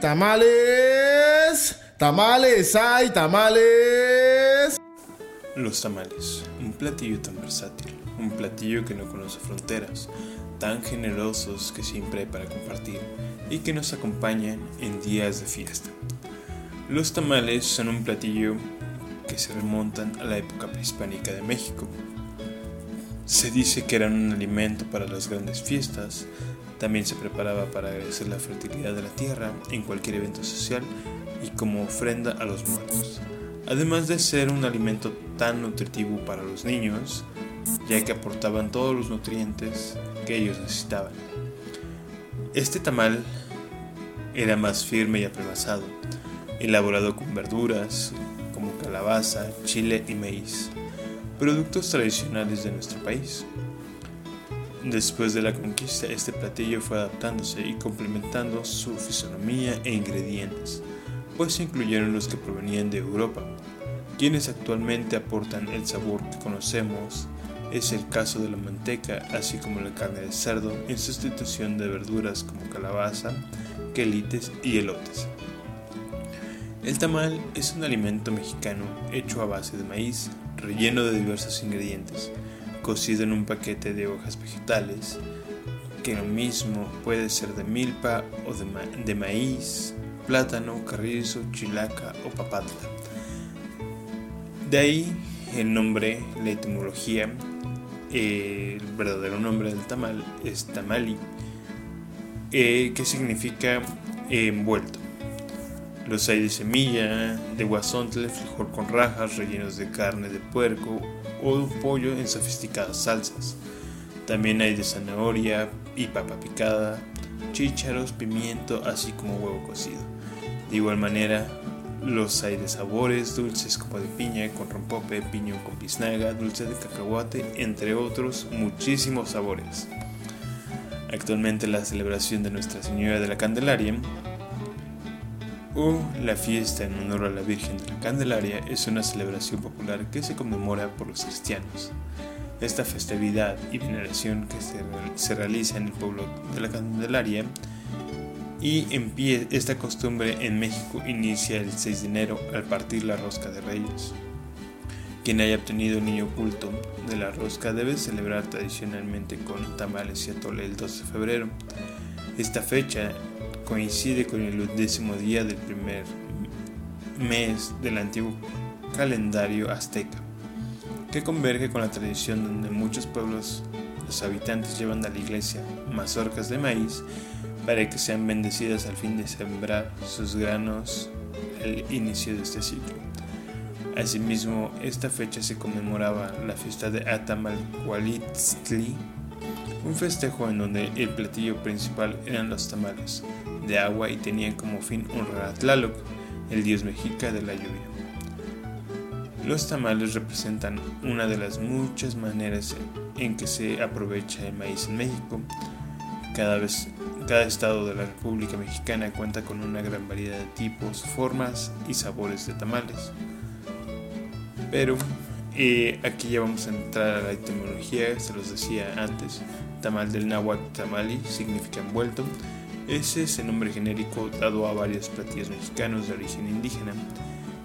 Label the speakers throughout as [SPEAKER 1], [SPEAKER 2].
[SPEAKER 1] tamales. Tamales, hay tamales.
[SPEAKER 2] Los tamales, un platillo tan versátil, un platillo que no conoce fronteras, tan generosos que siempre hay para compartir y que nos acompañan en días de fiesta. Los tamales son un platillo que se remontan a la época prehispánica de México. Se dice que eran un alimento para las grandes fiestas, también se preparaba para agradecer la fertilidad de la tierra en cualquier evento social y como ofrenda a los muertos. Además de ser un alimento tan nutritivo para los niños, ya que aportaban todos los nutrientes que ellos necesitaban. Este tamal era más firme y apelmazado, elaborado con verduras como calabaza, chile y maíz, productos tradicionales de nuestro país. Después de la conquista, este platillo fue adaptándose y complementando su fisonomía e ingredientes, pues se incluyeron los que provenían de Europa, quienes actualmente aportan el sabor que conocemos. Es el caso de la manteca, así como la carne de cerdo, en sustitución de verduras como calabaza, quelites y elotes. El tamal es un alimento mexicano hecho a base de maíz, relleno de diversos ingredientes, cocido en un paquete de hojas vegetales, que lo mismo puede ser de milpa o de, maíz, plátano, carrizo, chilaca o papatla. De ahí el nombre, la etimología, el verdadero nombre del tamal es tamali, eh, que significa envuelto. Los hay de semilla, de guasontle, frijol con rajas, rellenos de carne de puerco o de pollo en sofisticadas salsas. También hay de zanahoria y papa picada, chícharos, pimiento, así como huevo cocido. De igual manera, los hay de sabores, dulces como de piña con rompope, piñón con biznaga, dulce de cacahuate, entre otros muchísimos sabores. Actualmente la celebración de Nuestra Señora de la Candelaria o la fiesta en honor a la Virgen de la Candelaria es una celebración popular que se conmemora por los cristianos. Esta festividad y veneración que se, realiza en el pueblo de la Candelaria y esta costumbre en México inicia el 6 de enero al partir la rosca de reyes. Quien haya obtenido el niño oculto de la rosca debe celebrar tradicionalmente con tamales y atole el 12 de febrero. Esta fecha coincide con el undécimo día del primer mes del antiguo calendario azteca, que converge con la tradición donde muchos pueblos los habitantes llevan a la iglesia mazorcas de maíz para que sean bendecidas al fin de sembrar sus granos al inicio de este ciclo. Asimismo, esta fecha se conmemoraba la fiesta de Atamalcualitzli, un festejo en donde el platillo principal eran los tamales, de agua y tenían como fin honrar a Tlaloc, el dios mexica de la lluvia. Los tamales representan una de las muchas maneras en que se aprovecha el maíz en México. Cada, vez, cada estado de la República Mexicana cuenta con una gran variedad de tipos, formas y sabores de tamales. Pero eh, aquí ya vamos a entrar a la etimología, se los decía antes. Tamal del náhuatl tamali significa envuelto ese es el nombre genérico dado a varios platillos mexicanos de origen indígena.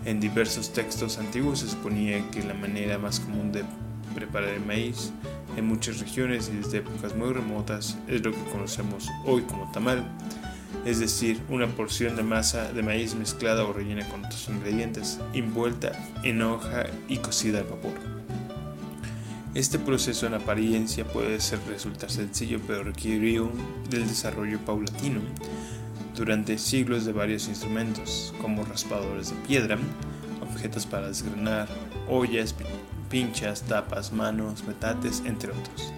[SPEAKER 2] En diversos textos antiguos se suponía que la manera más común de preparar el maíz en muchas regiones y desde épocas muy remotas es lo que conocemos hoy como tamal, es decir, una porción de masa de maíz mezclada o rellena con otros ingredientes, envuelta en hoja y cocida al vapor. Este proceso en apariencia puede ser resultar sencillo, pero requirió del desarrollo paulatino durante siglos de varios instrumentos, como raspadores de piedra, objetos para desgranar, ollas, pinchas, tapas, manos, metates, entre otros.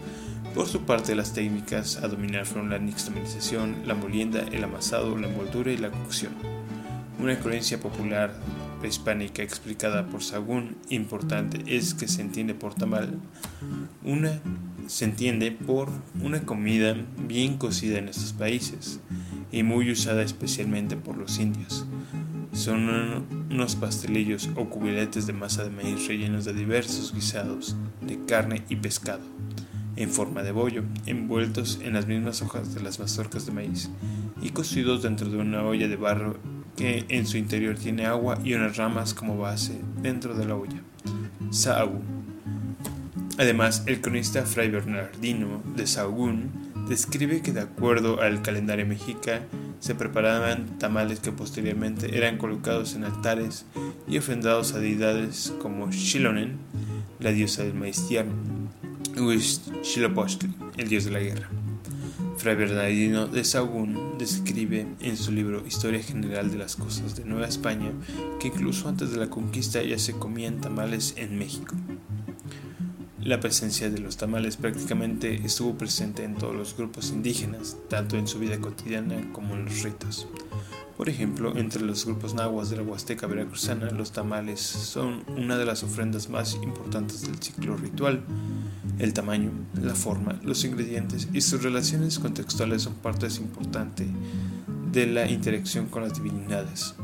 [SPEAKER 2] Por su parte, las técnicas a dominar fueron la nixtamalización, la molienda, el amasado, la envoltura y la cocción. Una creencia popular hispánica explicada por Sagún importante es que se entiende por tamal una se entiende por una comida bien cocida en estos países y muy usada especialmente por los indios. Son unos pastelillos o cubiletes de masa de maíz rellenos de diversos guisados de carne y pescado, en forma de bollo, envueltos en las mismas hojas de las mazorcas de maíz y cocidos dentro de una olla de barro que en su interior tiene agua y unas ramas como base dentro de la olla. Sahagún. Además, el cronista Fray Bernardino de Sahagún describe que de acuerdo al calendario mexica se preparaban tamales que posteriormente eran colocados en altares y ofrendados a deidades como Xilonen, la diosa del maíz tierno, Xilopochtli, el dios de la guerra. Fray Bernardino de Sahagún describe en su libro Historia General de las Cosas de Nueva España que incluso antes de la conquista ya se comían tamales en México. La presencia de los tamales prácticamente estuvo presente en todos los grupos indígenas, tanto en su vida cotidiana como en los ritos. Por ejemplo, entre los grupos nahuas de la Huasteca veracruzana, los tamales son una de las ofrendas más importantes del ciclo ritual. El tamaño, la forma, los ingredientes y sus relaciones contextuales son partes importantes de la interacción con las divinidades.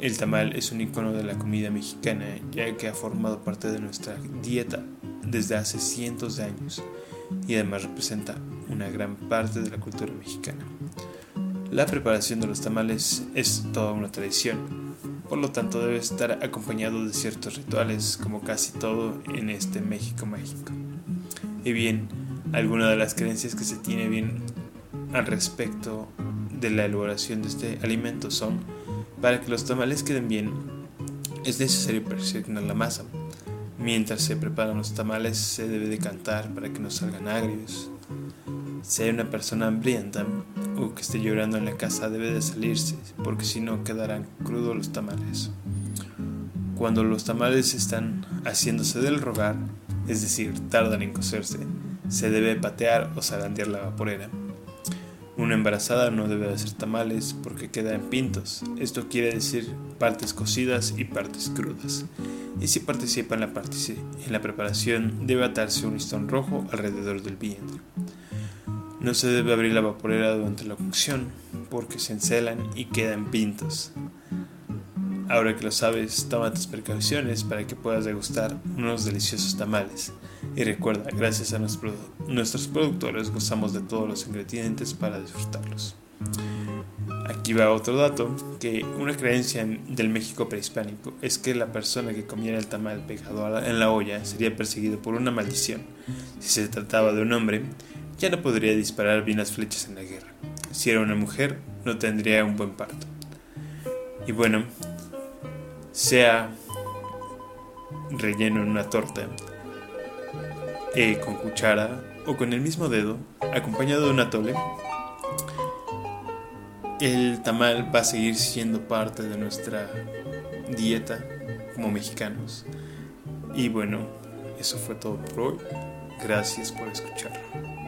[SPEAKER 2] El tamal es un icono de la comida mexicana, ya que ha formado parte de nuestra dieta desde hace cientos de años y además representa una gran parte de la cultura mexicana. La preparación de los tamales es toda una tradición, por lo tanto debe estar acompañado de ciertos rituales, como casi todo en este México mágico. Y bien, algunas de las creencias que se tiene bien al respecto de la elaboración de este alimento son para que los tamales queden bien, es necesario presionar la masa. Mientras se preparan los tamales, se debe de cantar para que no salgan agrios. Si hay una persona hambrienta o que esté llorando en la casa, debe de salirse, porque si no quedarán crudos los tamales. Cuando los tamales están haciéndose del rogar, es decir, tardan en cocerse, se debe patear o zarandear la vaporera. Una embarazada no debe hacer tamales porque queda en pintos. Esto quiere decir partes cocidas y partes crudas. Y si participa en la, en la preparación, debe atarse un listón rojo alrededor del vientre. No se debe abrir la vaporera durante la cocción porque se encelan y quedan pintos. Ahora que lo sabes, toma tus precauciones para que puedas degustar unos deliciosos tamales. Y recuerda, gracias a nuestros productores gozamos de todos los ingredientes para disfrutarlos. Aquí va otro dato, que una creencia del México prehispánico es que la persona que comiera el tamal pegado en la olla sería perseguido por una maldición. Si se trataba de un hombre, ya no podría disparar bien las flechas en la guerra. Si era una mujer, no tendría un buen parto. Y bueno, sea relleno en una torta, eh, con cuchara o con el mismo dedo, acompañado de una tole, el tamal va a seguir siendo parte de nuestra dieta como mexicanos. Y bueno, eso fue todo por hoy. Gracias por escucharlo.